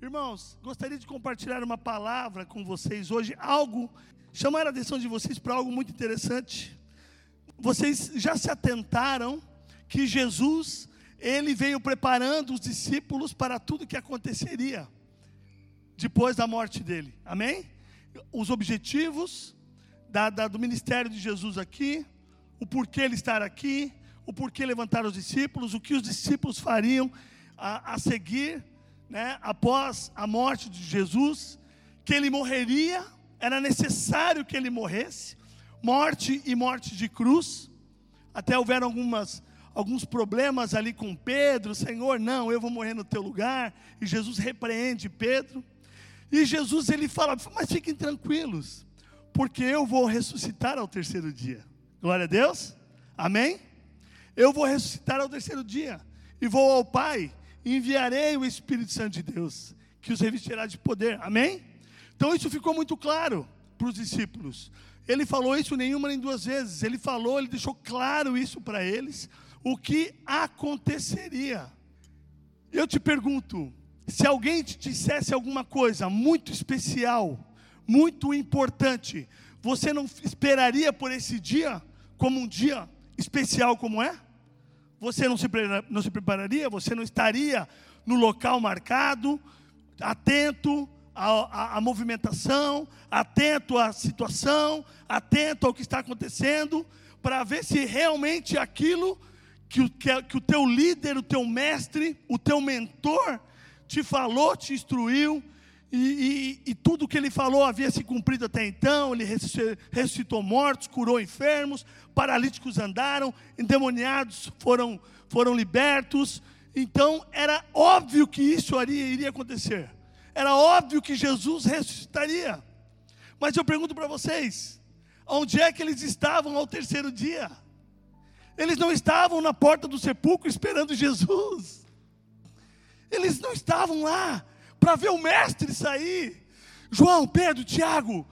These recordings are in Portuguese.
Irmãos, gostaria de compartilhar uma palavra com vocês hoje, algo, chamar a atenção de vocês para algo muito interessante. Vocês já se atentaram que Jesus, ele veio preparando os discípulos para tudo que aconteceria depois da morte dele, amém? Os objetivos da, da, do ministério de Jesus aqui, o porquê ele estar aqui, o porquê levantar os discípulos, o que os discípulos fariam a, a seguir né, após a morte de Jesus, que ele morreria, era necessário que ele morresse, morte e morte de cruz. Até houveram algumas, alguns problemas ali com Pedro, Senhor, não, eu vou morrer no teu lugar. E Jesus repreende Pedro. E Jesus ele fala, mas fiquem tranquilos, porque eu vou ressuscitar ao terceiro dia. Glória a Deus. Amém? Eu vou ressuscitar ao terceiro dia e vou ao Pai enviarei o Espírito Santo de Deus, que os revestirá de poder. Amém? Então isso ficou muito claro para os discípulos. Ele falou isso nenhuma nem duas vezes. Ele falou, ele deixou claro isso para eles, o que aconteceria. Eu te pergunto, se alguém te dissesse alguma coisa muito especial, muito importante, você não esperaria por esse dia como um dia especial como é? Você não se, não se prepararia, você não estaria no local marcado, atento à, movimentação, atento à situação, atento ao que está acontecendo, para ver se realmente aquilo que que, que o teu líder, o teu mestre, o teu mentor te falou, te instruiu, e, e, e, tudo que ele falou havia se cumprido até então. Ele ressuscitou mortos, curou enfermos, paralíticos andaram, endemoniados foram, foram libertos. Então era óbvio que isso iria, acontecer. Era óbvio que Jesus ressuscitaria. Mas eu pergunto para vocês: onde é que eles estavam ao terceiro dia? Eles não estavam na porta do sepulcro esperando Jesus. Eles não estavam lá para ver o mestre sair. João, Pedro, Tiago,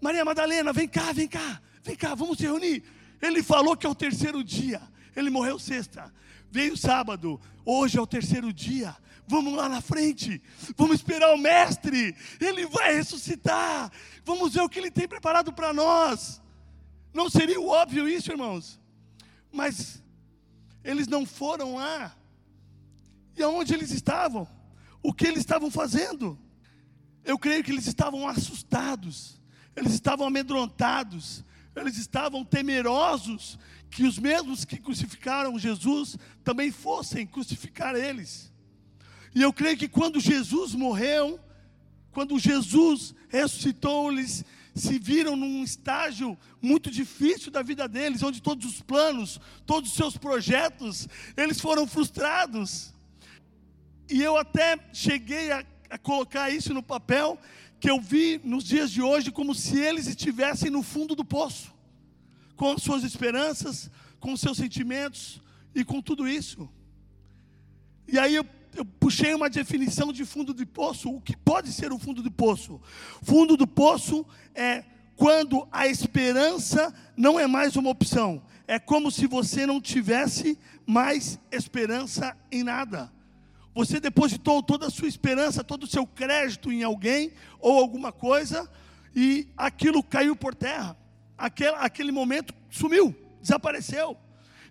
Maria Madalena, vem cá, vem cá, vem cá, vamos se reunir. Ele falou que é o terceiro dia, ele morreu sexta, veio sábado, hoje é o terceiro dia. Vamos lá na frente, vamos esperar o mestre, ele vai ressuscitar. Vamos ver o que ele tem preparado para nós. Não seria óbvio isso, irmãos? Mas eles não foram lá. E aonde eles estavam? O que eles estavam fazendo. Eu creio que eles estavam assustados, eles estavam amedrontados, eles estavam temerosos que os mesmos que crucificaram Jesus também fossem crucificar eles. E eu creio que quando Jesus morreu, quando Jesus ressuscitou, eles se viram num estágio muito difícil da vida deles, onde todos os planos, todos os seus projetos, eles foram frustrados. E eu até cheguei a, a colocar isso no papel, que eu vi nos dias de hoje como se eles estivessem no fundo do poço, com as suas esperanças, com os seus sentimentos e com tudo isso. E aí eu, eu, puxei uma definição de fundo de poço. O que pode ser o fundo do poço? Fundo do poço é quando a esperança não é mais uma opção. É como se você não tivesse mais esperança em nada. Você depositou toda a sua esperança, todo o seu crédito em alguém ou alguma coisa, e aquilo caiu por terra. Aquele, aquele momento sumiu, desapareceu.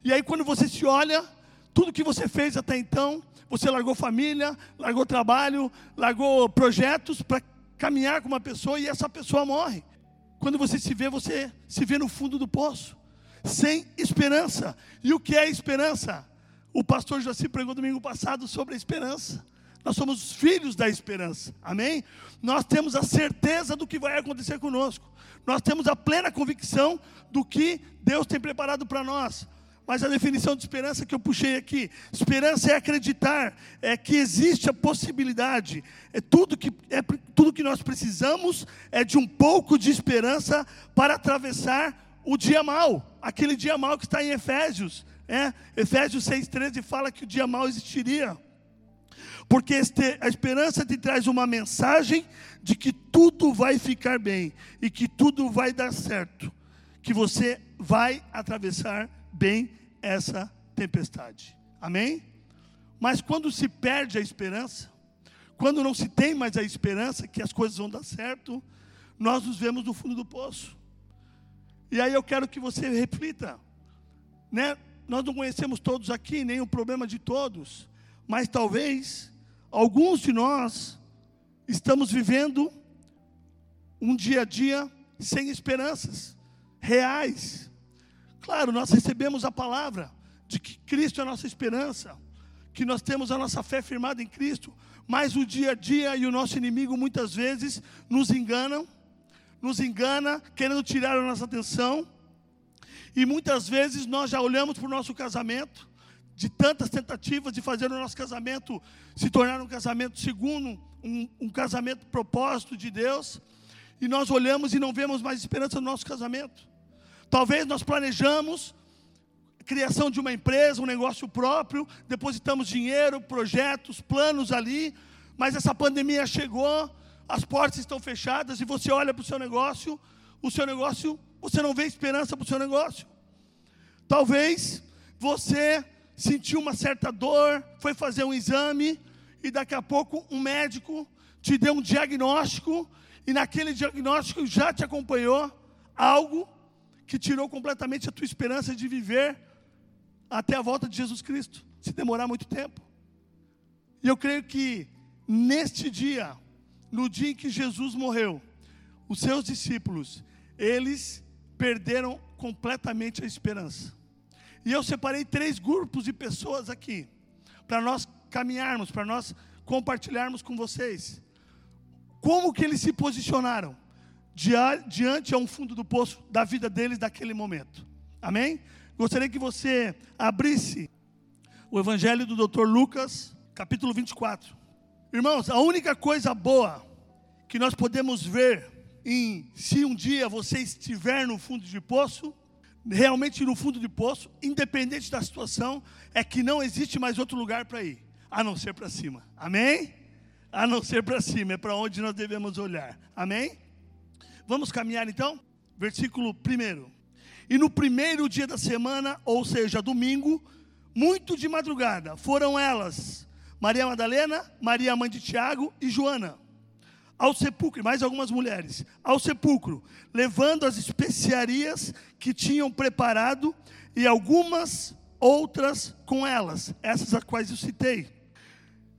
E aí, quando você se olha, tudo que você fez até então, você largou família, largou trabalho, largou projetos para caminhar com uma pessoa e essa pessoa morre. Quando você se vê, você se vê no fundo do poço, sem esperança. E o que é esperança? O pastor Joaci pregou domingo passado sobre a esperança. Nós somos os filhos da esperança, amém? Nós temos a certeza do que vai acontecer conosco, nós temos a plena convicção do que Deus tem preparado para nós. Mas a definição de esperança que eu puxei aqui, esperança é acreditar, é que existe a possibilidade, é tudo que, é tudo que nós precisamos é de um pouco de esperança para atravessar o dia mal, aquele dia mal que está em Efésios. É, Efésios 6,13 fala que o dia mal existiria. Porque este, a esperança te traz uma mensagem de que tudo vai ficar bem e que tudo vai dar certo, que você vai atravessar bem essa tempestade. Amém? Mas quando se perde a esperança, quando não se tem mais a esperança que as coisas vão dar certo, nós nos vemos no fundo do poço. E aí eu quero que você reflita, né? Nós não conhecemos todos aqui, nem o problema de todos, mas talvez alguns de nós estamos vivendo um dia a dia sem esperanças reais. Claro, nós recebemos a palavra de que Cristo é a nossa esperança, que nós temos a nossa fé firmada em Cristo, mas o dia a dia e o nosso inimigo muitas vezes nos enganam, nos engana, querendo tirar a nossa atenção, e muitas vezes nós já olhamos para o nosso casamento, de tantas tentativas de fazer o nosso casamento se tornar um casamento segundo um, um casamento propósito de Deus, e nós olhamos e não vemos mais esperança no nosso casamento. Talvez nós planejamos criação de uma empresa, um negócio próprio, depositamos dinheiro, projetos, planos ali, mas essa pandemia chegou, as portas estão fechadas e você olha para o seu negócio, o seu negócio, você não vê esperança para o seu negócio. Talvez você sentiu uma certa dor, foi fazer um exame e daqui a pouco um médico te deu um diagnóstico e naquele diagnóstico já te acompanhou algo que tirou completamente a tua esperança de viver até a volta de Jesus Cristo, se demorar muito tempo. E eu creio que neste dia, no dia em que Jesus morreu, os seus discípulos, eles perderam completamente a esperança. E eu separei três grupos de pessoas aqui, para nós caminharmos, para nós compartilharmos com vocês. Como que eles se posicionaram diante a um fundo do poço da vida deles naquele momento. Amém? Gostaria que você abrisse o Evangelho do Dr. Lucas, capítulo 24. Irmãos, a única coisa boa que nós podemos ver em se um dia você estiver no fundo de poço, realmente no fundo de poço, independente da situação, é que não existe mais outro lugar para ir, a não ser para cima. Amém? A não ser para cima, é para onde nós devemos olhar. Amém? Vamos caminhar então? Versículo 1. E no primeiro dia da semana, ou seja, domingo, muito de madrugada, foram elas, Maria Madalena, Maria mãe de Tiago e Joana, ao sepulcro, mais algumas mulheres, ao sepulcro, levando as especiarias que tinham preparado e algumas outras com elas, essas as quais eu citei.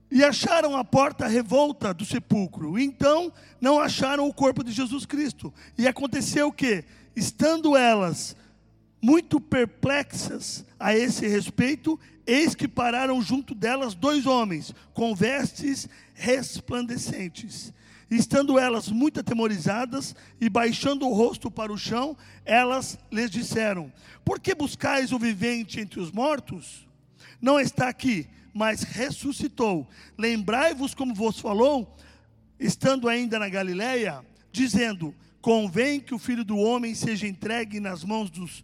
E acharam a porta revolta do sepulcro. Então não acharam o corpo de Jesus Cristo. E aconteceu o que, estando elas muito perplexas a esse respeito, eis que pararam junto delas dois homens, com vestes resplandecentes. Estando elas muito atemorizadas e baixando o rosto para o chão, elas lhes disseram: Por que buscais o vivente entre os mortos? Não está aqui, mas ressuscitou. Lembrai-vos como vos falou, estando ainda na Galileia, dizendo: Convém que o filho do homem seja entregue nas mãos dos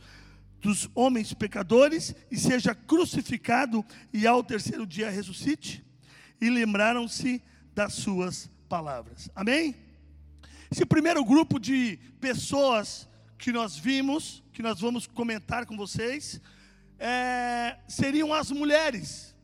dos homens pecadores e seja crucificado e ao terceiro dia ressuscite? E lembraram-se das suas palavras. Amém? Esse primeiro grupo de pessoas que nós vimos, que nós vamos comentar com vocês, é, seriam as mulheres.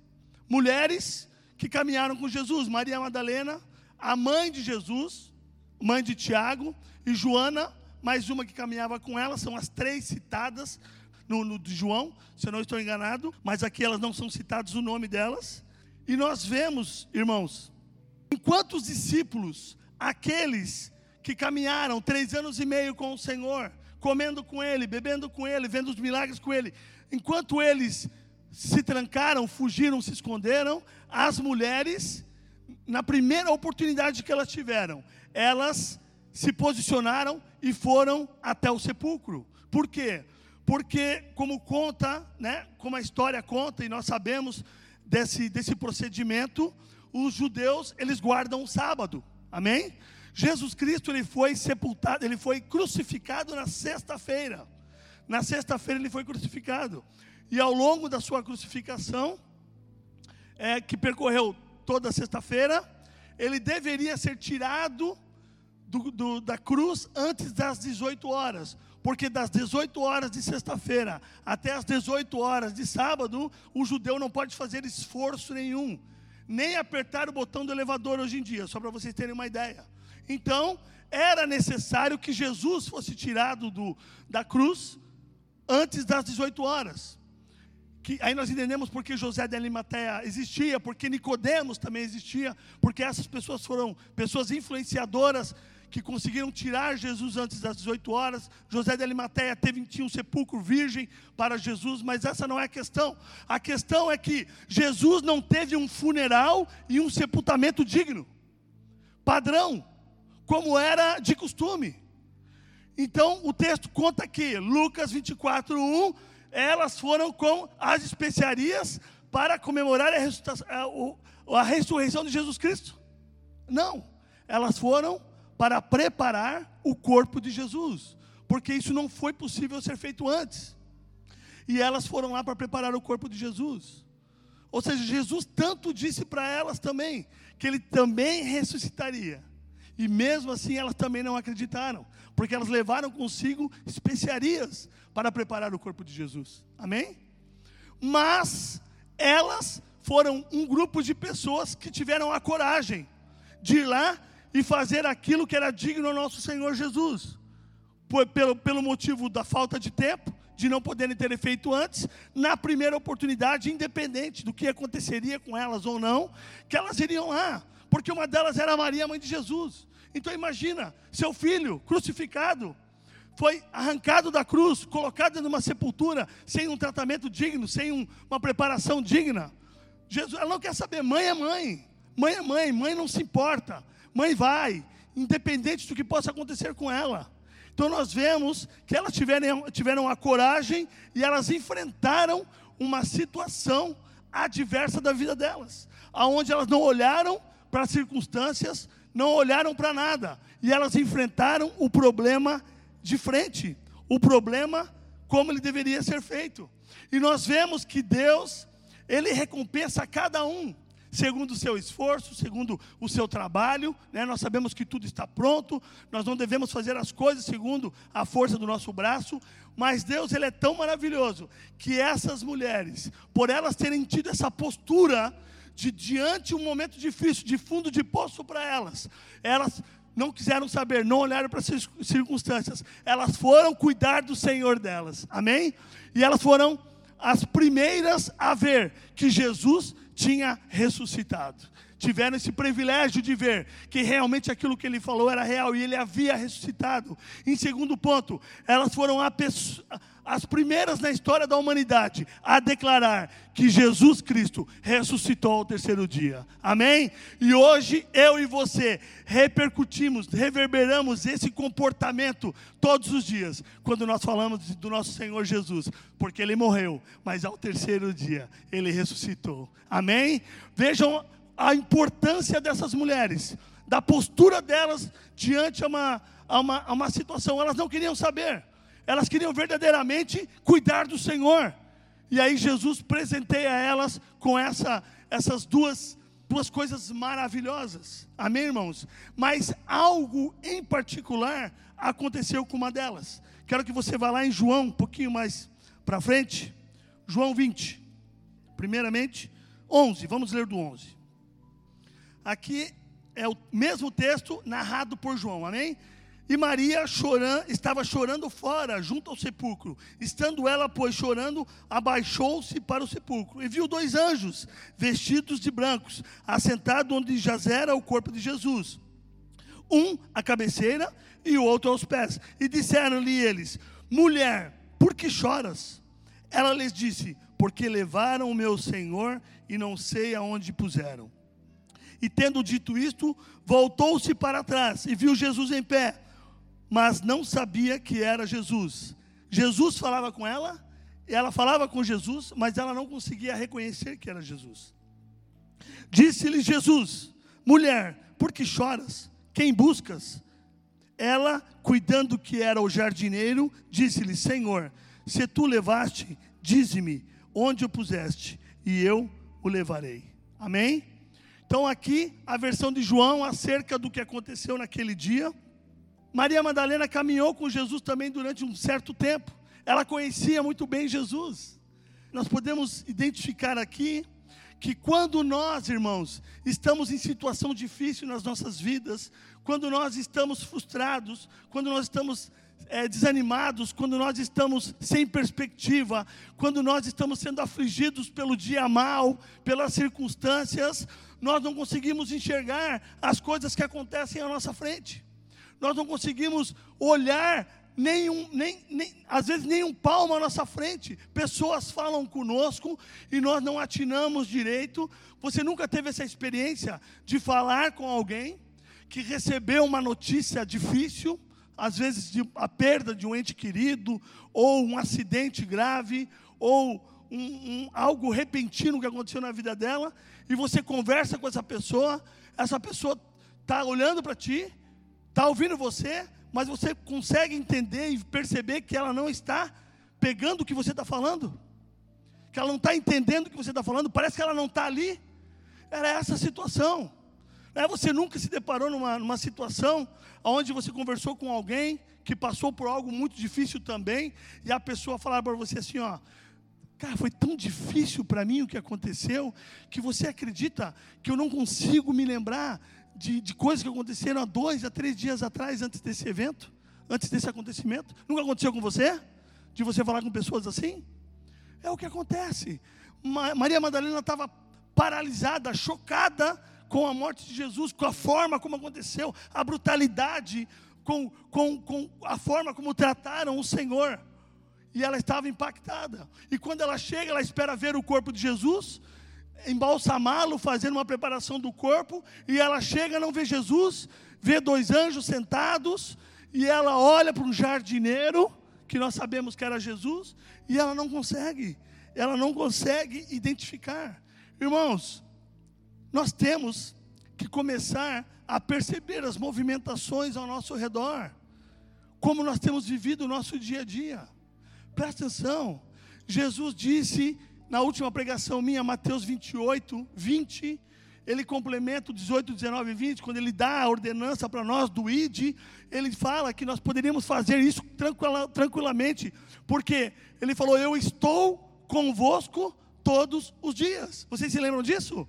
Mulheres que caminharam com Jesus. Maria Madalena, a mãe de Jesus, mãe de Tiago, e Joana, mais uma que caminhava com ela, são as três citadas no, no de João, se eu não estou enganado, mas aqui elas não são citadas o nome delas. E nós vemos, irmãos, enquanto os discípulos, aqueles que caminharam três anos e meio com o Senhor, comendo com Ele, bebendo com Ele, vendo os milagres com Ele, enquanto eles se trancaram, fugiram, se esconderam, as mulheres, na primeira oportunidade que elas tiveram, elas se posicionaram e foram até o sepulcro. Por quê? Porque, como conta, né, como a história conta, e nós sabemos desse, desse procedimento, os judeus, eles guardam o sábado, amém? Jesus Cristo, ele foi sepultado, ele foi crucificado na sexta-feira, na sexta-feira ele foi crucificado, e ao longo da sua crucificação, é, que percorreu toda sexta-feira, ele deveria ser tirado do, do, da cruz antes das 18 horas, porque das 18 horas de sexta-feira até as 18 horas de sábado, o judeu não pode fazer esforço nenhum, nem apertar o botão do elevador hoje em dia, só para vocês terem uma ideia. Então, era necessário que Jesus fosse tirado do, da cruz antes das 18 horas. Que, aí nós entendemos porque José de Arimateia existia, porque Nicodemos também existia, porque essas pessoas foram pessoas influenciadoras que conseguiram tirar Jesus antes das 18 horas. José de Arimateia teve, tinha um sepulcro virgem para Jesus, mas essa não é a questão. A questão é que Jesus não teve um funeral e um sepultamento digno, padrão, como era de costume. Então o texto conta que Lucas 24, 1, elas foram com as especiarias para comemorar a, a ressurreição de Jesus Cristo. Não, elas foram para preparar o corpo de Jesus, porque isso não foi possível ser feito antes. E elas foram lá para preparar o corpo de Jesus. Ou seja, Jesus tanto disse para elas também que ele também ressuscitaria. E mesmo assim elas também não acreditaram, porque elas levaram consigo especiarias para preparar o corpo de Jesus. Amém? Mas elas foram um grupo de pessoas que tiveram a coragem de ir lá e fazer aquilo que era digno ao nosso Senhor Jesus. Por, pelo, pelo motivo da falta de tempo, de não poderem ter feito antes, na primeira oportunidade, independente do que aconteceria com elas ou não, que elas iriam lá, porque uma delas era Maria, mãe de Jesus. Então imagina, seu filho crucificado, foi arrancado da cruz, colocado numa sepultura, sem um tratamento digno, sem um, uma preparação digna. Jesus, ela não quer saber, mãe é mãe, mãe é mãe, mãe não se importa. Mãe, vai, independente do que possa acontecer com ela. Então nós vemos que elas tiveram, tiveram a coragem e elas enfrentaram uma situação adversa da vida delas, aonde elas não olharam para as circunstâncias, não olharam para nada, e elas enfrentaram o problema de frente, o problema como ele deveria ser feito. E nós vemos que Deus, ele recompensa cada um segundo o seu esforço, segundo o seu trabalho. Né? Nós sabemos que tudo está pronto, nós não devemos fazer as coisas segundo a força do nosso braço, mas Deus ele é tão maravilhoso que essas mulheres, por elas terem tido essa postura de diante um momento difícil, de fundo de poço para elas, elas não quiseram saber, não olharam para as circunstâncias, elas foram cuidar do Senhor delas, amém? E elas foram as primeiras a ver que Jesus tinha ressuscitado. Tiveram esse privilégio de ver que realmente aquilo que ele falou era real e ele havia ressuscitado. Em segundo ponto, elas foram as primeiras na história da humanidade a declarar que Jesus Cristo ressuscitou ao terceiro dia. Amém? E hoje eu e você repercutimos, reverberamos esse comportamento todos os dias, quando nós falamos do nosso Senhor Jesus, porque ele morreu, mas ao terceiro dia ele ressuscitou. Amém? Vejam a importância dessas mulheres, da postura delas diante a uma, a uma, a uma situação. Elas não queriam saber, elas queriam verdadeiramente cuidar do Senhor. E aí Jesus presenteia elas com essa, essas duas, duas coisas maravilhosas. Amém, irmãos? Mas algo em particular aconteceu com uma delas. Quero que você vá lá em João, um pouquinho mais para frente. João 20. Primeiramente, 11. Vamos ler do 11. Aqui é o mesmo texto narrado por João, amém? E Maria chorando, estava chorando fora, junto ao sepulcro. Estando ela, pois, chorando, abaixou-se para o sepulcro. E viu dois anjos, vestidos de brancos, assentados onde jazera o corpo de Jesus. Um à cabeceira e o outro aos pés. E disseram-lhe eles: Mulher, por que choras? Ela lhes disse: Porque levaram o meu Senhor e não sei aonde puseram. E tendo dito isto, voltou-se para trás e viu Jesus em pé mas não sabia que era Jesus. Jesus falava com ela, ela falava com Jesus, mas ela não conseguia reconhecer que era Jesus. Disse-lhe Jesus: Mulher, por que choras? Quem buscas? Ela, cuidando que era o jardineiro, disse-lhe: Senhor, se tu levaste, dize-me onde o puseste, e eu o levarei. Amém? Então, aqui a versão de João acerca do que aconteceu naquele dia. Maria Madalena caminhou com Jesus também durante um certo tempo. Ela conhecia muito bem Jesus. Nós podemos identificar aqui que quando nós, irmãos, estamos em situação difícil nas nossas vidas, quando nós estamos frustrados, quando nós estamos é, desanimados, quando nós estamos sem perspectiva, quando nós estamos sendo afligidos pelo dia mal, pelas circunstâncias, nós não conseguimos enxergar as coisas que acontecem à nossa frente. Nós não conseguimos olhar nenhum, nem, nem, às vezes nem um palmo à nossa frente. Pessoas falam conosco e nós não atinamos direito. Você nunca teve essa experiência de falar com alguém que recebeu uma notícia difícil, às vezes de, a perda de um ente querido, ou um acidente grave, ou um, um, algo repentino que aconteceu na vida dela, e você conversa com essa pessoa, essa pessoa está olhando para ti, está ouvindo você, mas você consegue entender e perceber que ela não está pegando o que você está falando, que ela não está entendendo o que você está falando, parece que ela não está ali. Era essa situação. É, você nunca se deparou numa, numa situação onde você conversou com alguém que passou por algo muito difícil também, e a pessoa falava para você assim: ó, cara, foi tão difícil para mim o que aconteceu, que você acredita que eu não consigo me lembrar de, de coisas que aconteceram há dois, a três dias atrás, antes desse evento, antes desse acontecimento. Nunca aconteceu com você? De você falar com pessoas assim? É o que acontece. Ma Maria Madalena estava paralisada, chocada com a morte de Jesus, com a forma como aconteceu, a brutalidade, com, com, com a forma como trataram o Senhor. E ela estava impactada. E quando ela chega, ela espera ver o corpo de Jesus, embalsamá-lo, fazendo uma preparação do corpo, e ela chega, não vê Jesus, vê dois anjos sentados, e ela olha para um jardineiro, que nós sabemos que era Jesus, e ela não consegue, ela não consegue identificar. Irmãos, nós temos que começar a perceber as movimentações ao nosso redor, como nós temos vivido o nosso dia a dia. Presta atenção, Jesus disse na última pregação minha, Mateus 28, 20, ele complementa o 18, 19 e 20, quando ele dá a ordenança para nós do ID, ele fala que nós poderíamos fazer isso tranquila, tranquilamente, porque ele falou: Eu estou convosco todos os dias. Vocês se lembram disso?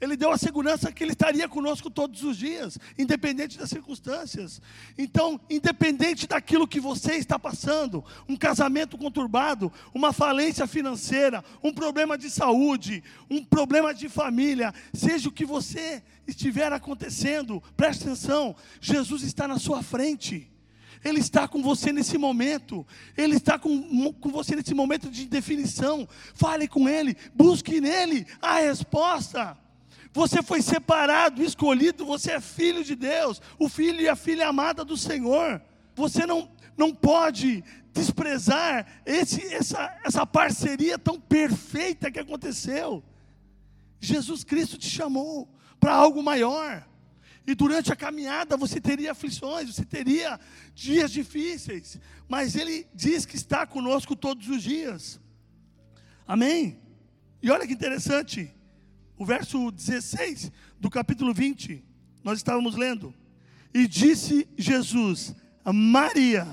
Ele deu a segurança que Ele estaria conosco todos os dias, independente das circunstâncias. Então, independente daquilo que você está passando, um casamento conturbado, uma falência financeira, um problema de saúde, um problema de família, seja o que você estiver acontecendo, preste atenção: Jesus está na sua frente. Ele está com você nesse momento. Ele está com, com você nesse momento de definição. Fale com Ele, busque nele a resposta. Você foi separado, escolhido, você é filho de Deus, o filho e a filha amada do Senhor. Você não, não pode desprezar esse, essa, essa parceria tão perfeita que aconteceu. Jesus Cristo te chamou para algo maior. E durante a caminhada você teria aflições, você teria dias difíceis, mas Ele diz que está conosco todos os dias. Amém? E olha que interessante, o verso 16 do capítulo 20, nós estávamos lendo. E disse Jesus a Maria,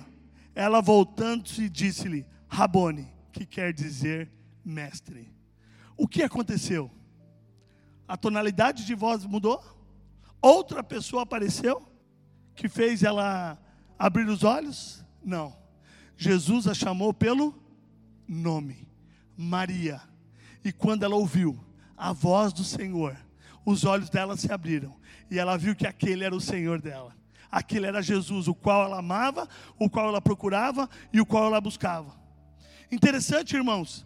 ela voltando-se disse-lhe, Rabone, que quer dizer mestre. O que aconteceu? A tonalidade de voz mudou? Outra pessoa apareceu que fez ela abrir os olhos? Não. Jesus a chamou pelo nome, Maria. E quando ela ouviu, a voz do Senhor, os olhos dela se abriram e ela viu que aquele era o Senhor dela. Aquele era Jesus, o qual ela amava, o qual ela procurava e o qual ela buscava. Interessante, irmãos,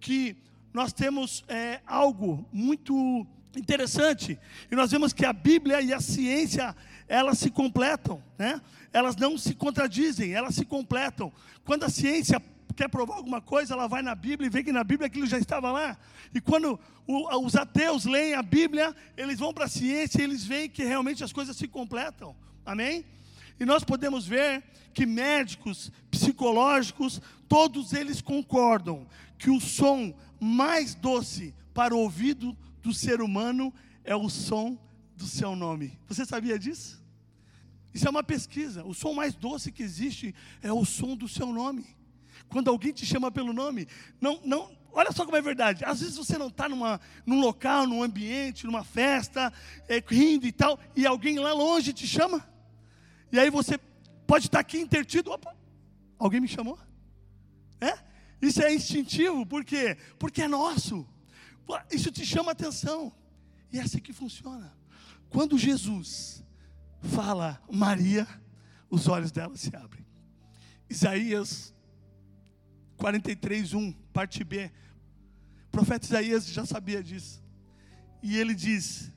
que nós temos é, algo muito interessante e nós vemos que a Bíblia e a ciência elas se completam, né? Elas não se contradizem, elas se completam. Quando a ciência quer provar alguma coisa, ela vai na Bíblia e vê que na Bíblia aquilo já estava lá. E quando o, os ateus leem a Bíblia, eles vão para a ciência e eles veem que realmente as coisas se completam. Amém? E nós podemos ver que médicos, psicológicos, todos eles concordam que o som mais doce para o ouvido do ser humano é o som do seu nome. Você sabia disso? Isso é uma pesquisa. O som mais doce que existe é o som do seu nome. Quando alguém te chama pelo nome, não, não, olha só como é verdade. Às vezes você não está num local, num ambiente, numa festa, é, rindo e tal, e alguém lá longe te chama. E aí você pode estar tá aqui intertido. Opa, alguém me chamou? É? Isso é instintivo, por quê? Porque é nosso. Isso te chama atenção. E é assim que funciona. Quando Jesus fala Maria, os olhos dela se abrem. Isaías 43, 1, parte B. O profeta Isaías já sabia disso. E ele diz: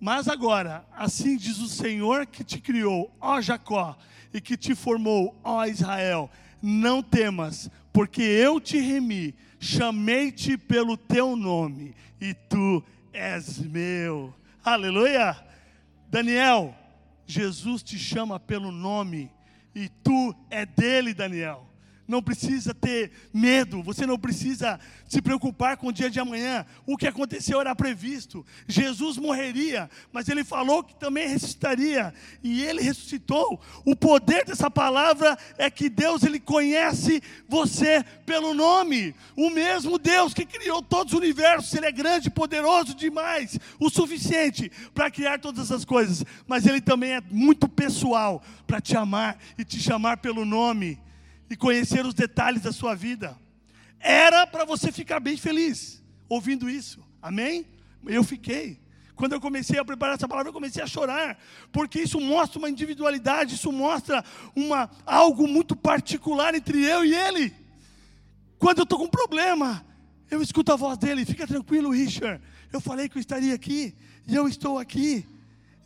Mas agora, assim diz o Senhor que te criou, ó Jacó, e que te formou, ó Israel, não temas, porque eu te remi, chamei-te pelo teu nome, e tu és meu. Aleluia! Daniel, Jesus te chama pelo nome, e tu é dele, Daniel não precisa ter medo, você não precisa se preocupar com o dia de amanhã. O que aconteceu era previsto. Jesus morreria, mas ele falou que também ressuscitaria, e ele ressuscitou. O poder dessa palavra é que Deus ele conhece você pelo nome. O mesmo Deus que criou todos os universos, ele é grande, poderoso demais, o suficiente para criar todas as coisas, mas ele também é muito pessoal para te amar e te chamar pelo nome e conhecer os detalhes da sua vida. Era para você ficar bem feliz ouvindo isso. Amém? Eu fiquei. Quando eu comecei a preparar essa palavra, eu comecei a chorar, porque isso mostra uma individualidade, isso mostra uma, algo muito particular entre eu e ele. Quando eu estou com um problema, eu escuto a voz dele, fica tranquilo, Richard. Eu falei que eu estaria aqui, e eu estou aqui,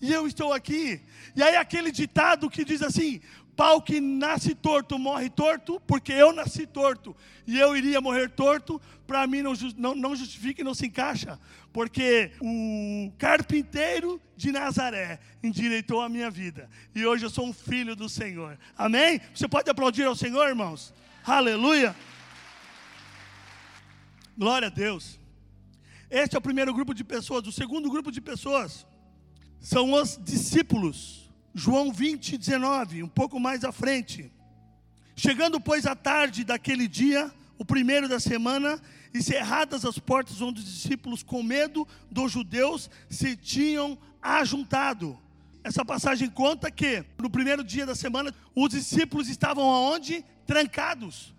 e eu estou aqui. E aí aquele ditado que diz assim: pau que nasce torto morre torto, porque eu nasci torto e eu iria morrer torto, para mim não, não, não justifica e não se encaixa, porque o carpinteiro de Nazaré endireitou a minha vida e hoje eu sou um filho do Senhor. Amém? Você pode aplaudir ao Senhor, irmãos? Aleluia! Glória a Deus. Este é o primeiro grupo de pessoas. O segundo grupo de pessoas são os discípulos. João 20, 19, um pouco mais à frente. Chegando, pois, à tarde daquele dia, o primeiro da semana, e cerradas as portas onde os discípulos, com medo dos judeus, se tinham ajuntado. Essa passagem conta que, no primeiro dia da semana, os discípulos estavam aonde? Trancados.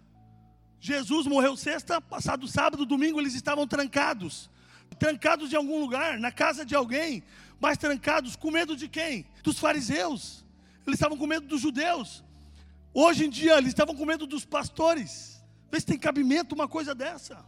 Jesus morreu sexta, passado sábado, domingo, eles estavam trancados. Trancados em algum lugar, na casa de alguém, mas trancados com medo de quem? Dos fariseus. Eles estavam com medo dos judeus. Hoje em dia, eles estavam com medo dos pastores. Vê se tem cabimento uma coisa dessa.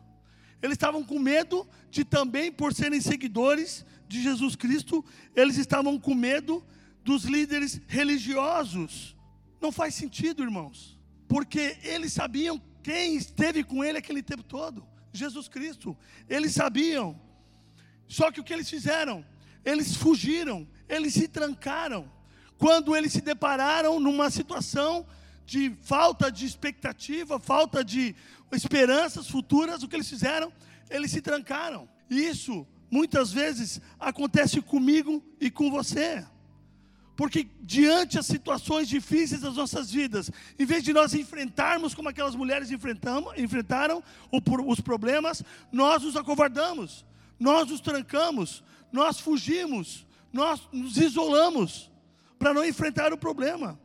Eles estavam com medo de também, por serem seguidores de Jesus Cristo, eles estavam com medo dos líderes religiosos. Não faz sentido, irmãos, porque eles sabiam quem esteve com ele aquele tempo todo: Jesus Cristo. Eles sabiam. Só que o que eles fizeram? Eles fugiram, eles se trancaram. Quando eles se depararam numa situação de falta de expectativa, falta de esperanças futuras, o que eles fizeram? Eles se trancaram. Isso muitas vezes acontece comigo e com você. Porque diante das situações difíceis das nossas vidas, em vez de nós enfrentarmos como aquelas mulheres enfrentaram os problemas, nós nos acovardamos, nós nos trancamos, nós fugimos, nós nos isolamos para não enfrentar o problema.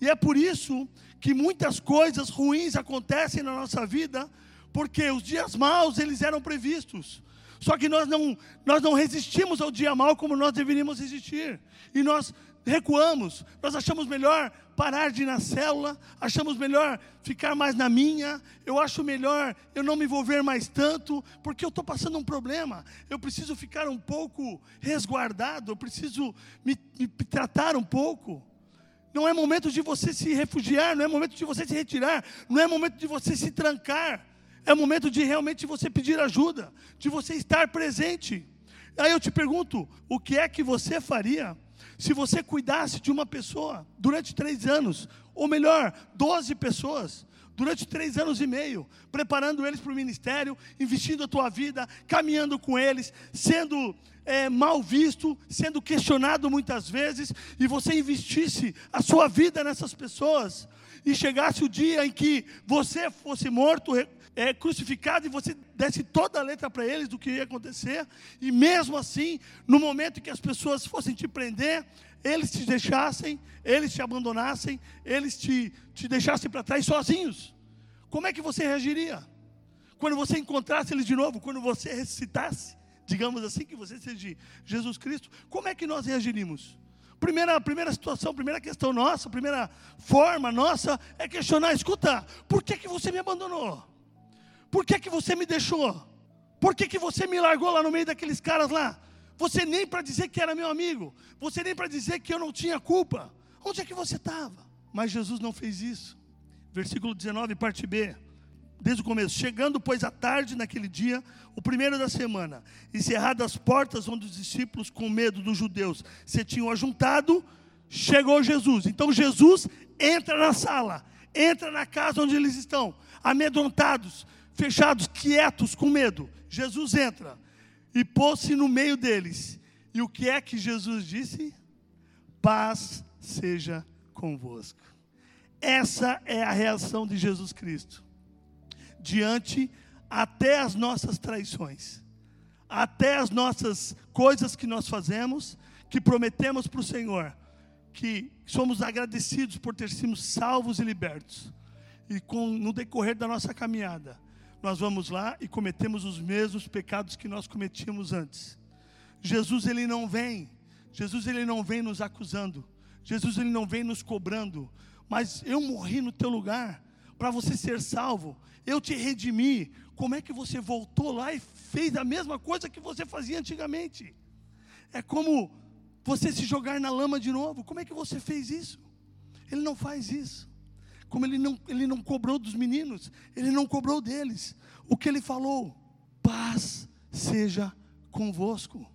E é por isso que muitas coisas ruins acontecem na nossa vida, porque os dias maus eles eram previstos. Só que nós não, nós não resistimos ao dia mau como nós deveríamos resistir. E nós recuamos, nós achamos melhor parar de ir na célula, achamos melhor ficar mais na minha, eu acho melhor eu não me envolver mais tanto, porque eu estou passando um problema, eu preciso ficar um pouco resguardado, eu preciso me, me tratar um pouco. Não é momento de você se refugiar, não é momento de você se retirar, não é momento de você se trancar, é momento de realmente você pedir ajuda, de você estar presente. Aí eu te pergunto, o que é que você faria se você cuidasse de uma pessoa durante três anos, ou melhor, doze pessoas, durante três anos e meio, preparando eles para o ministério, investindo a tua vida, caminhando com eles, sendo é, mal visto, sendo questionado muitas vezes, e você investisse a sua vida nessas pessoas, e chegasse o dia em que você fosse morto, é, crucificado, e você desse toda a letra para eles do que ia acontecer, e mesmo assim, no momento em que as pessoas fossem te prender, eles te deixassem, eles te abandonassem, eles te, te deixassem para trás sozinhos, como é que você reagiria? Quando você encontrasse eles de novo, quando você ressuscitasse, digamos assim, que você seja Jesus Cristo, como é que nós reagiríamos? Primeira, primeira situação, primeira questão nossa, primeira forma nossa é questionar: escuta, por que, que você me abandonou? Por que, que você me deixou? Por que, que você me largou lá no meio daqueles caras lá? Você nem para dizer que era meu amigo, você nem para dizer que eu não tinha culpa. Onde é que você estava? Mas Jesus não fez isso. Versículo 19, parte B desde o começo. Chegando, pois, à tarde naquele dia, o primeiro da semana, encerradas as portas onde os discípulos, com medo dos judeus, se tinham ajuntado, chegou Jesus. Então Jesus entra na sala, entra na casa onde eles estão, amedrontados, fechados, quietos, com medo. Jesus entra e pôs-se no meio deles. E o que é que Jesus disse? Paz seja convosco. Essa é a reação de Jesus Cristo diante até as nossas traições, até as nossas coisas que nós fazemos, que prometemos para o Senhor, que somos agradecidos por ter sido salvos e libertos. E com, no decorrer da nossa caminhada, nós vamos lá e cometemos os mesmos pecados que nós cometíamos antes. Jesus ele não vem, Jesus ele não vem nos acusando, Jesus ele não vem nos cobrando, mas eu morri no teu lugar para você ser salvo eu te redimi. Como é que você voltou lá e fez a mesma coisa que você fazia antigamente? É como você se jogar na lama de novo. Como é que você fez isso? Ele não faz isso. Como ele não, ele não cobrou dos meninos, ele não cobrou deles. O que ele falou? Paz seja convosco.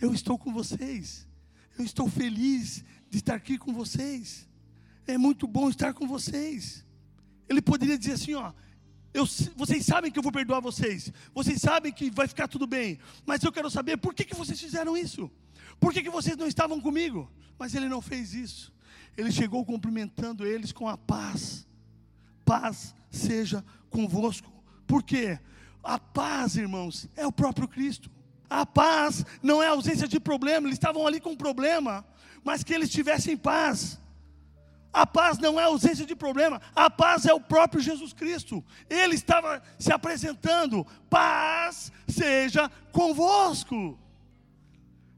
Eu estou com vocês. Eu estou feliz de estar aqui com vocês. É muito bom estar com vocês. Ele poderia dizer assim, ó, eu, vocês sabem que eu vou perdoar vocês. Vocês sabem que vai ficar tudo bem. Mas eu quero saber por que, que vocês fizeram isso. Por que, que vocês não estavam comigo? Mas ele não fez isso. Ele chegou cumprimentando eles com a paz. Paz seja convosco. Por quê? A paz, irmãos, é o próprio Cristo. A paz não é ausência de problema. Eles estavam ali com problema, mas que eles tivessem paz. A paz não é ausência de problema, a paz é o próprio Jesus Cristo. Ele estava se apresentando: paz seja convosco.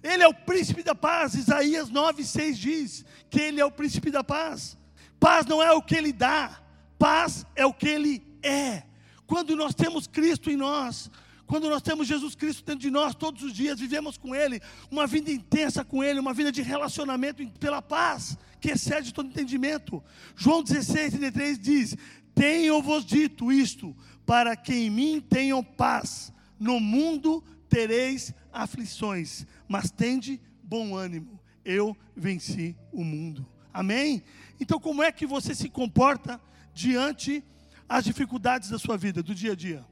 Ele é o príncipe da paz. Isaías 9,6 diz que ele é o príncipe da paz. Paz não é o que ele dá, paz é o que ele é. Quando nós temos Cristo em nós, quando nós temos Jesus Cristo dentro de nós todos os dias, vivemos com Ele, uma vida intensa com Ele, uma vida de relacionamento pela paz, que excede todo entendimento. João 16, 33 diz: Tenho-vos dito isto, para que em mim tenham paz. No mundo tereis aflições, mas tende bom ânimo. Eu venci o mundo. Amém? Então, como é que você se comporta diante as dificuldades da sua vida, do dia a dia?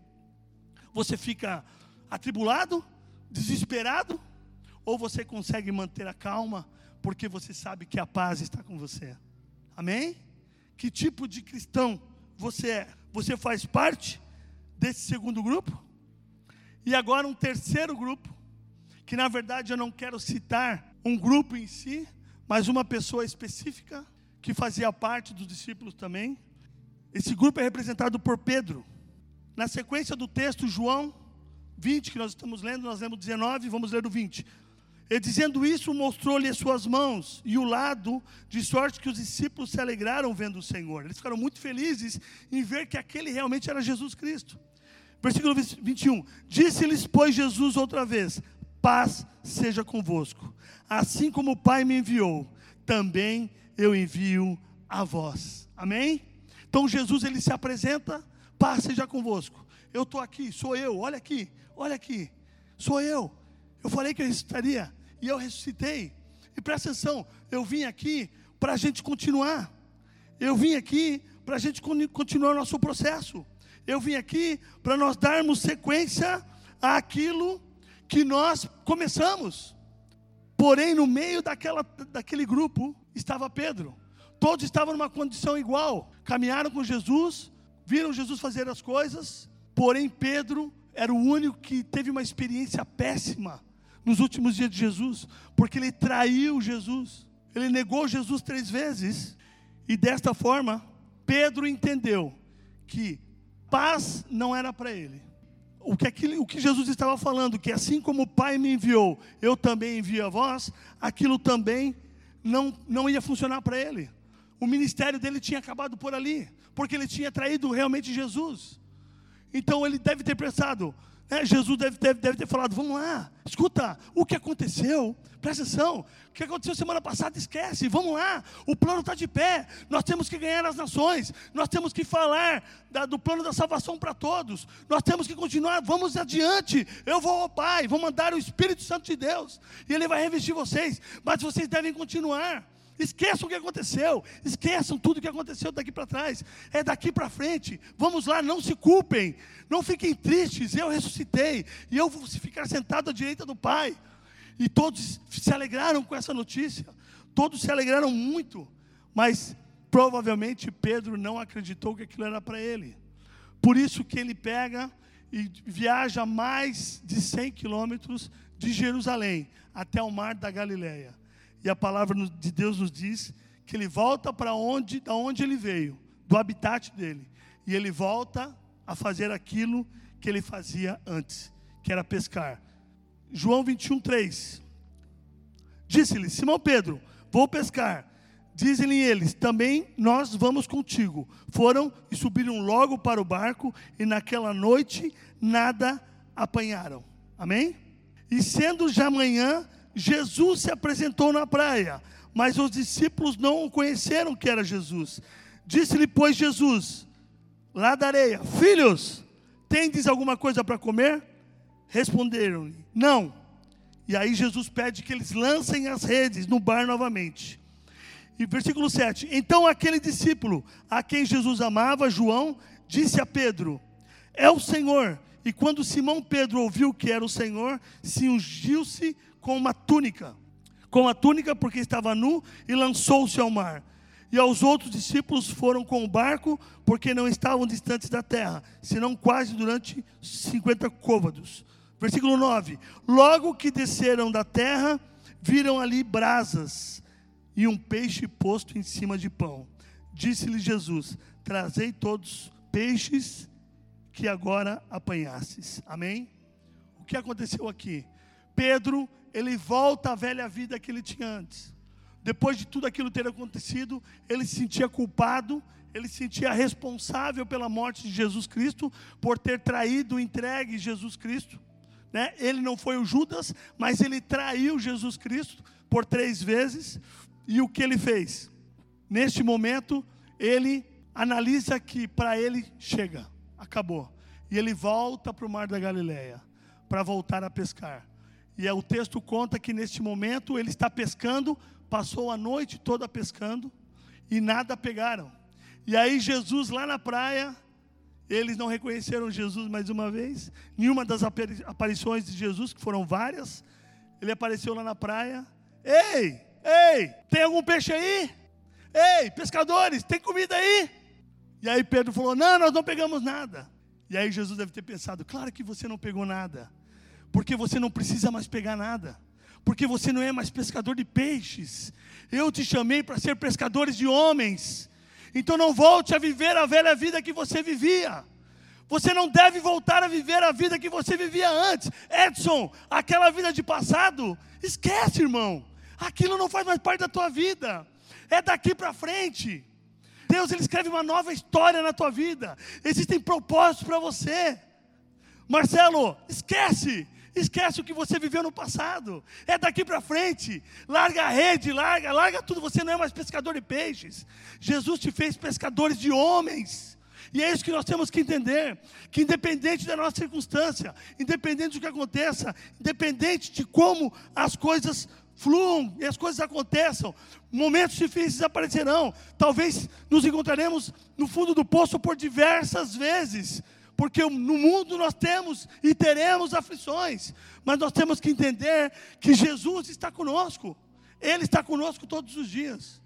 Você fica atribulado, desesperado, ou você consegue manter a calma, porque você sabe que a paz está com você? Amém? Que tipo de cristão você é? Você faz parte desse segundo grupo? E agora um terceiro grupo, que na verdade eu não quero citar um grupo em si, mas uma pessoa específica que fazia parte dos discípulos também. Esse grupo é representado por Pedro. Na sequência do texto, João 20, que nós estamos lendo, nós lemos 19, vamos ler o 20. E dizendo isso, mostrou-lhe as suas mãos e o lado, de sorte que os discípulos se alegraram vendo o Senhor. Eles ficaram muito felizes em ver que aquele realmente era Jesus Cristo. Versículo 21. Disse-lhes, pois, Jesus outra vez: Paz seja convosco. Assim como o Pai me enviou, também eu envio a vós. Amém? Então Jesus ele se apresenta paz seja convosco. Eu estou aqui, sou eu, olha aqui, olha aqui, sou eu. Eu falei que eu ressuscitaria e eu ressuscitei. E presta atenção, eu vim aqui para a gente continuar. Eu vim aqui para a gente continuar o nosso processo. Eu vim aqui para nós darmos sequência àquilo que nós começamos. Porém, no meio daquela, daquele grupo estava Pedro. todos estavam numa condição igual. Caminharam com Jesus, viram Jesus fazer as coisas, porém Pedro era o único que teve uma experiência péssima nos últimos dias de Jesus, porque ele traiu Jesus, ele negou Jesus três vezes, e desta forma, Pedro entendeu que paz não era para ele. O que, aquilo, o que Jesus estava falando, que assim como o Pai me enviou, eu também envio a vós, aquilo também não, não ia funcionar para ele. O ministério dele tinha acabado por ali, porque ele tinha traído realmente Jesus. Então ele deve ter pensado, né, Jesus deve, deve, deve ter falado: vamos lá, escuta, o que aconteceu, presta atenção, o que aconteceu semana passada, esquece, vamos lá, o plano está de pé, nós temos que ganhar as nações, nós temos que falar da, do plano da salvação para todos, nós temos que continuar, vamos adiante, eu vou ao Pai, vou mandar o Espírito Santo de Deus, e Ele vai revestir vocês, mas vocês devem continuar. Esqueçam o que aconteceu. Esqueçam tudo o que aconteceu daqui para trás. É daqui para frente. Vamos lá, não se culpem. Não fiquem tristes. Eu ressuscitei. E eu vou ficar sentado à direita do Pai. E todos se alegraram com essa notícia. Todos se alegraram muito. Mas provavelmente Pedro não acreditou que aquilo era para ele. Por isso que ele pega e viaja mais de 100 quilômetros de Jerusalém até o mar da Galileia. E a palavra de Deus nos diz que ele volta para onde, da onde ele veio, do habitat dele. E ele volta a fazer aquilo que ele fazia antes, que era pescar. João 21, 3. Disse-lhe: Simão Pedro, vou pescar. Dizem-lhe eles: Também nós vamos contigo. Foram e subiram logo para o barco, e naquela noite nada apanharam. Amém? E sendo já manhã, Jesus se apresentou na praia, mas os discípulos não conheceram que era Jesus. Disse-lhe, pois, Jesus, lá da areia: Filhos, tendes alguma coisa para comer? Responderam-lhe: Não. E aí Jesus pede que eles lancem as redes no bar novamente. E versículo 7: Então aquele discípulo a quem Jesus amava, João, disse a Pedro: É o Senhor. E quando Simão Pedro ouviu que era o Senhor, se ungiu-se com uma túnica, com a túnica porque estava nu e lançou-se ao mar. E aos outros discípulos foram com o barco, porque não estavam distantes da terra, senão quase durante 50 côvados. Versículo 9: Logo que desceram da terra, viram ali brasas e um peixe posto em cima de pão. Disse-lhe Jesus: Trazei todos peixes que agora apanhastes. Amém? O que aconteceu aqui? Pedro ele volta à velha vida que ele tinha antes. Depois de tudo aquilo ter acontecido, ele se sentia culpado, ele se sentia responsável pela morte de Jesus Cristo, por ter traído, entregue Jesus Cristo. Né? Ele não foi o Judas, mas ele traiu Jesus Cristo por três vezes. E o que ele fez? Neste momento, ele analisa que para ele chega, acabou. E ele volta para o mar da Galileia para voltar a pescar. E é, o texto conta que neste momento ele está pescando, passou a noite toda pescando e nada pegaram. E aí Jesus lá na praia, eles não reconheceram Jesus mais uma vez. Nenhuma das aparições de Jesus, que foram várias, ele apareceu lá na praia. Ei, ei, tem algum peixe aí? Ei, pescadores, tem comida aí? E aí Pedro falou: Não, nós não pegamos nada. E aí Jesus deve ter pensado: Claro que você não pegou nada porque você não precisa mais pegar nada, porque você não é mais pescador de peixes. Eu te chamei para ser pescadores de homens. Então não volte a viver a velha vida que você vivia. Você não deve voltar a viver a vida que você vivia antes. Edson, aquela vida de passado, esquece, irmão. Aquilo não faz mais parte da tua vida. É daqui para frente. Deus ele escreve uma nova história na tua vida. Existem propósitos para você. Marcelo, esquece. Esquece o que você viveu no passado. É daqui para frente. Larga a rede, larga, larga tudo. Você não é mais pescador de peixes. Jesus te fez pescadores de homens. E é isso que nós temos que entender: que independente da nossa circunstância, independente do que aconteça, independente de como as coisas fluam e as coisas aconteçam, momentos difíceis aparecerão. Talvez nos encontraremos no fundo do poço por diversas vezes porque no mundo nós temos e teremos aflições, mas nós temos que entender que Jesus está conosco, Ele está conosco todos os dias.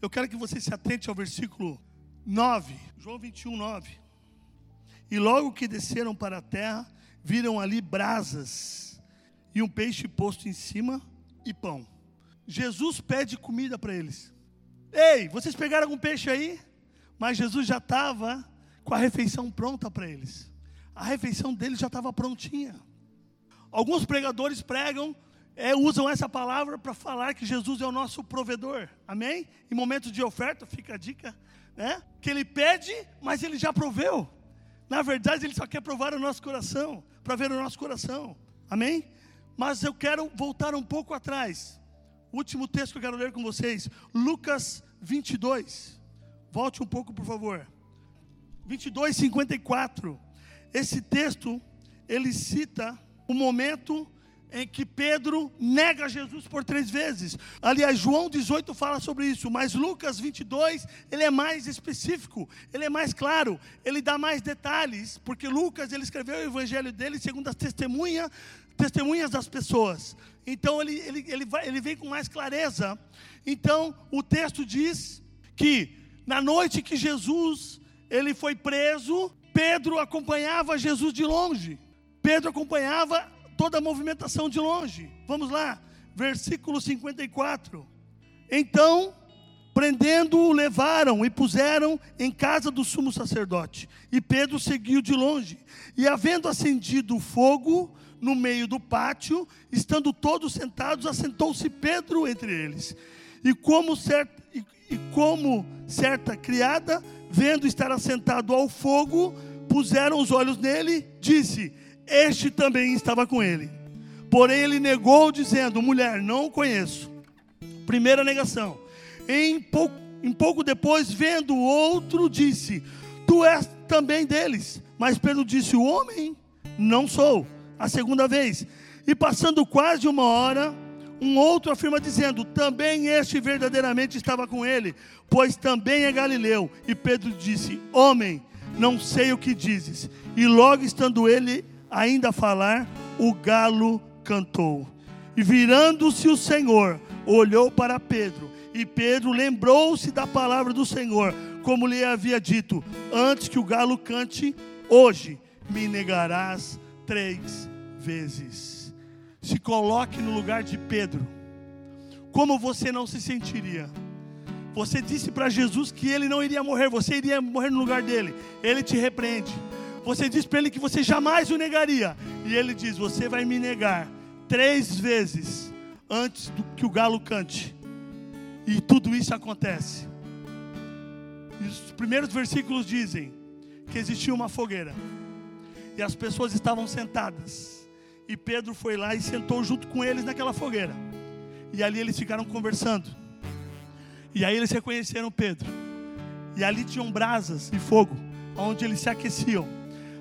Eu quero que você se atente ao versículo 9, João 21, 9. E logo que desceram para a terra, viram ali brasas e um peixe posto em cima e pão. Jesus pede comida para eles. Ei, vocês pegaram algum peixe aí? Mas Jesus já estava com a refeição pronta para eles. A refeição deles já estava prontinha. Alguns pregadores pregam, é, usam essa palavra para falar que Jesus é o nosso provedor. Amém? Em momentos de oferta, fica a dica, né? Que ele pede, mas ele já proveu. Na verdade, ele só quer provar o nosso coração, para ver o nosso coração. Amém? Mas eu quero voltar um pouco atrás. Último texto que eu quero ler com vocês, Lucas 22. Volte um pouco, por favor. 22, 54. Esse texto, ele cita o momento em que Pedro nega Jesus por três vezes. Aliás, João 18 fala sobre isso, mas Lucas 22, ele é mais específico, ele é mais claro, ele dá mais detalhes, porque Lucas, ele escreveu o evangelho dele segundo as testemunhas, testemunhas das pessoas. Então, ele, ele, ele, vai, ele vem com mais clareza. Então, o texto diz que na noite que Jesus, ele foi preso, Pedro acompanhava Jesus de longe. Pedro acompanhava toda a movimentação de longe. Vamos lá, versículo 54. Então, prendendo-o, levaram e puseram em casa do sumo sacerdote. E Pedro seguiu de longe. E havendo acendido o fogo no meio do pátio, estando todos sentados, assentou-se Pedro entre eles. E como certa, e, e como certa criada, vendo estar assentado ao fogo, puseram os olhos nele, disse: Este também estava com ele. Porém, ele negou, dizendo: Mulher, não o conheço. Primeira negação. Em pouco, em pouco depois, vendo o outro, disse: Tu és também deles. Mas Pedro disse: O homem, não sou. A segunda vez. E passando quase uma hora, um outro afirma dizendo: Também este verdadeiramente estava com ele, pois também é Galileu. E Pedro disse: Homem, não sei o que dizes. E logo estando ele ainda a falar, o galo cantou. E virando-se o Senhor, olhou para Pedro, e Pedro lembrou-se da palavra do Senhor, como lhe havia dito: Antes que o galo cante, hoje me negarás três vezes. Se coloque no lugar de Pedro. Como você não se sentiria? Você disse para Jesus que ele não iria morrer, você iria morrer no lugar dele. Ele te repreende. Você diz para ele que você jamais o negaria. E ele diz: Você vai me negar três vezes antes do que o galo cante. E tudo isso acontece. E os primeiros versículos dizem que existia uma fogueira. E as pessoas estavam sentadas. E Pedro foi lá e sentou junto com eles naquela fogueira. E ali eles ficaram conversando. E aí eles reconheceram Pedro. E ali tinham brasas e fogo, onde eles se aqueciam.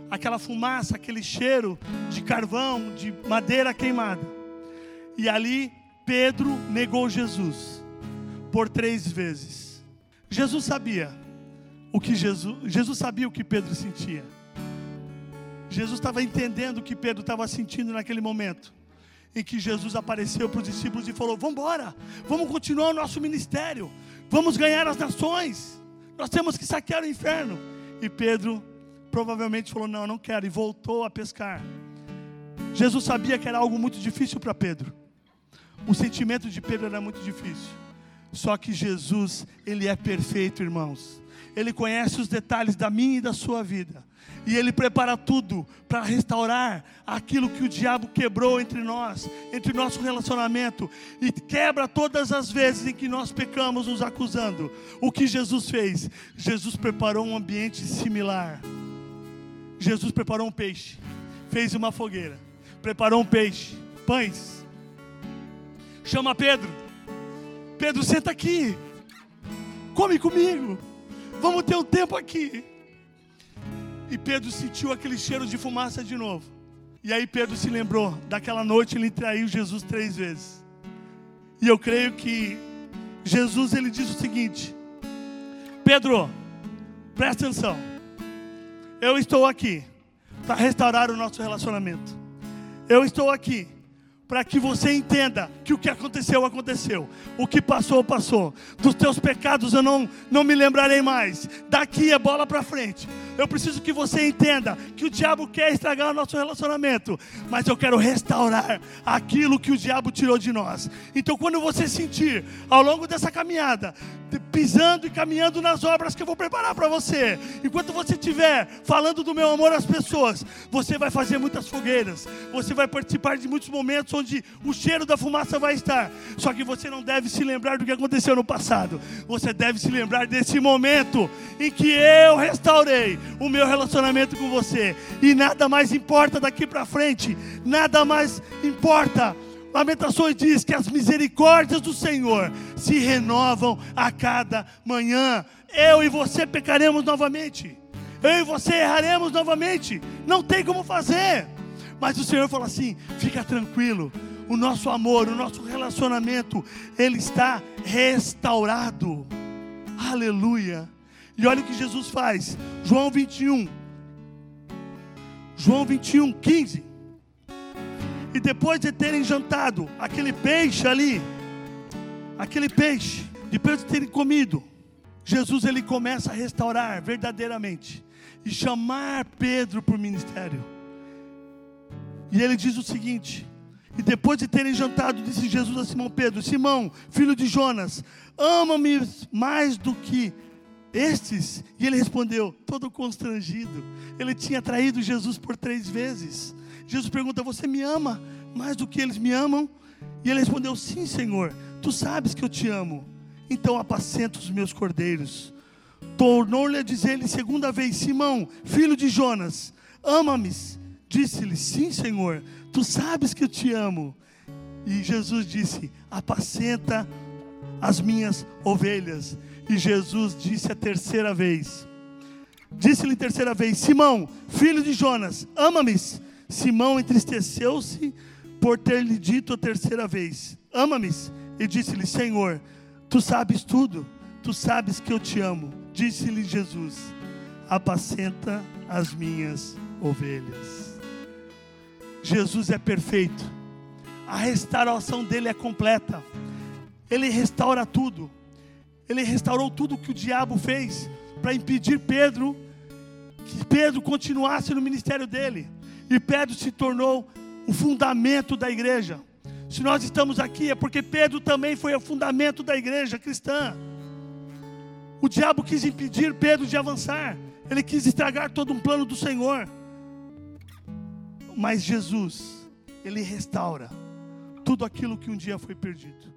Aquela fumaça, aquele cheiro de carvão, de madeira queimada. E ali Pedro negou Jesus por três vezes. Jesus sabia o que Jesus, Jesus sabia o que Pedro sentia. Jesus estava entendendo o que Pedro estava sentindo naquele momento em que Jesus apareceu para os discípulos e falou: Vamos embora, vamos continuar o nosso ministério, vamos ganhar as nações, nós temos que saquear o inferno. E Pedro provavelmente falou: Não, não quero, e voltou a pescar. Jesus sabia que era algo muito difícil para Pedro, o sentimento de Pedro era muito difícil, só que Jesus, Ele é perfeito, irmãos, Ele conhece os detalhes da minha e da sua vida. E Ele prepara tudo para restaurar aquilo que o diabo quebrou entre nós, entre nosso relacionamento, e quebra todas as vezes em que nós pecamos nos acusando. O que Jesus fez? Jesus preparou um ambiente similar. Jesus preparou um peixe, fez uma fogueira, preparou um peixe, pães. Chama Pedro. Pedro, senta aqui. Come comigo. Vamos ter um tempo aqui. E Pedro sentiu aquele cheiro de fumaça de novo. E aí Pedro se lembrou daquela noite ele traiu Jesus três vezes. E eu creio que Jesus ele diz o seguinte: Pedro, presta atenção. Eu estou aqui para restaurar o nosso relacionamento. Eu estou aqui para que você entenda que o que aconteceu, aconteceu. O que passou, passou. Dos teus pecados eu não, não me lembrarei mais. Daqui é bola para frente. Eu preciso que você entenda que o diabo quer estragar o nosso relacionamento, mas eu quero restaurar aquilo que o diabo tirou de nós. Então, quando você sentir ao longo dessa caminhada, pisando e caminhando nas obras que eu vou preparar para você, enquanto você estiver falando do meu amor às pessoas, você vai fazer muitas fogueiras, você vai participar de muitos momentos onde o cheiro da fumaça vai estar. Só que você não deve se lembrar do que aconteceu no passado, você deve se lembrar desse momento em que eu restaurei o meu relacionamento com você, e nada mais importa daqui para frente, nada mais importa. Lamentações diz que as misericórdias do Senhor se renovam a cada manhã. Eu e você pecaremos novamente. Eu e você erraremos novamente. Não tem como fazer. Mas o Senhor fala assim: fica tranquilo. O nosso amor, o nosso relacionamento, ele está restaurado. Aleluia. E olha o que Jesus faz. João 21. João 21, 15. E depois de terem jantado aquele peixe ali, aquele peixe, depois de terem comido, Jesus ele começa a restaurar verdadeiramente e chamar Pedro para o ministério. E ele diz o seguinte: E depois de terem jantado, disse Jesus a Simão Pedro: Simão, filho de Jonas, ama-me mais do que estes? E ele respondeu, todo constrangido. Ele tinha traído Jesus por três vezes. Jesus pergunta: Você me ama mais do que eles me amam? E ele respondeu: Sim, Senhor, tu sabes que eu te amo. Então apacenta os meus cordeiros. Tornou-lhe a dizer-lhe segunda vez: Simão, filho de Jonas, ama-me? Disse-lhe: Sim, Senhor, tu sabes que eu te amo. E Jesus disse: Apacenta as minhas ovelhas. E Jesus disse a terceira vez: Disse-lhe terceira vez: Simão, filho de Jonas, ama-me? Simão entristeceu-se por ter lhe dito a terceira vez: Ama-me? E disse-lhe: Senhor, tu sabes tudo, tu sabes que eu te amo. Disse-lhe Jesus: Apacenta as minhas ovelhas. Jesus é perfeito, a restauração dele é completa, ele restaura tudo, ele restaurou tudo que o diabo fez para impedir Pedro que Pedro continuasse no ministério dele. E Pedro se tornou o fundamento da igreja. Se nós estamos aqui é porque Pedro também foi o fundamento da igreja cristã. O diabo quis impedir Pedro de avançar. Ele quis estragar todo um plano do Senhor. Mas Jesus, ele restaura tudo aquilo que um dia foi perdido.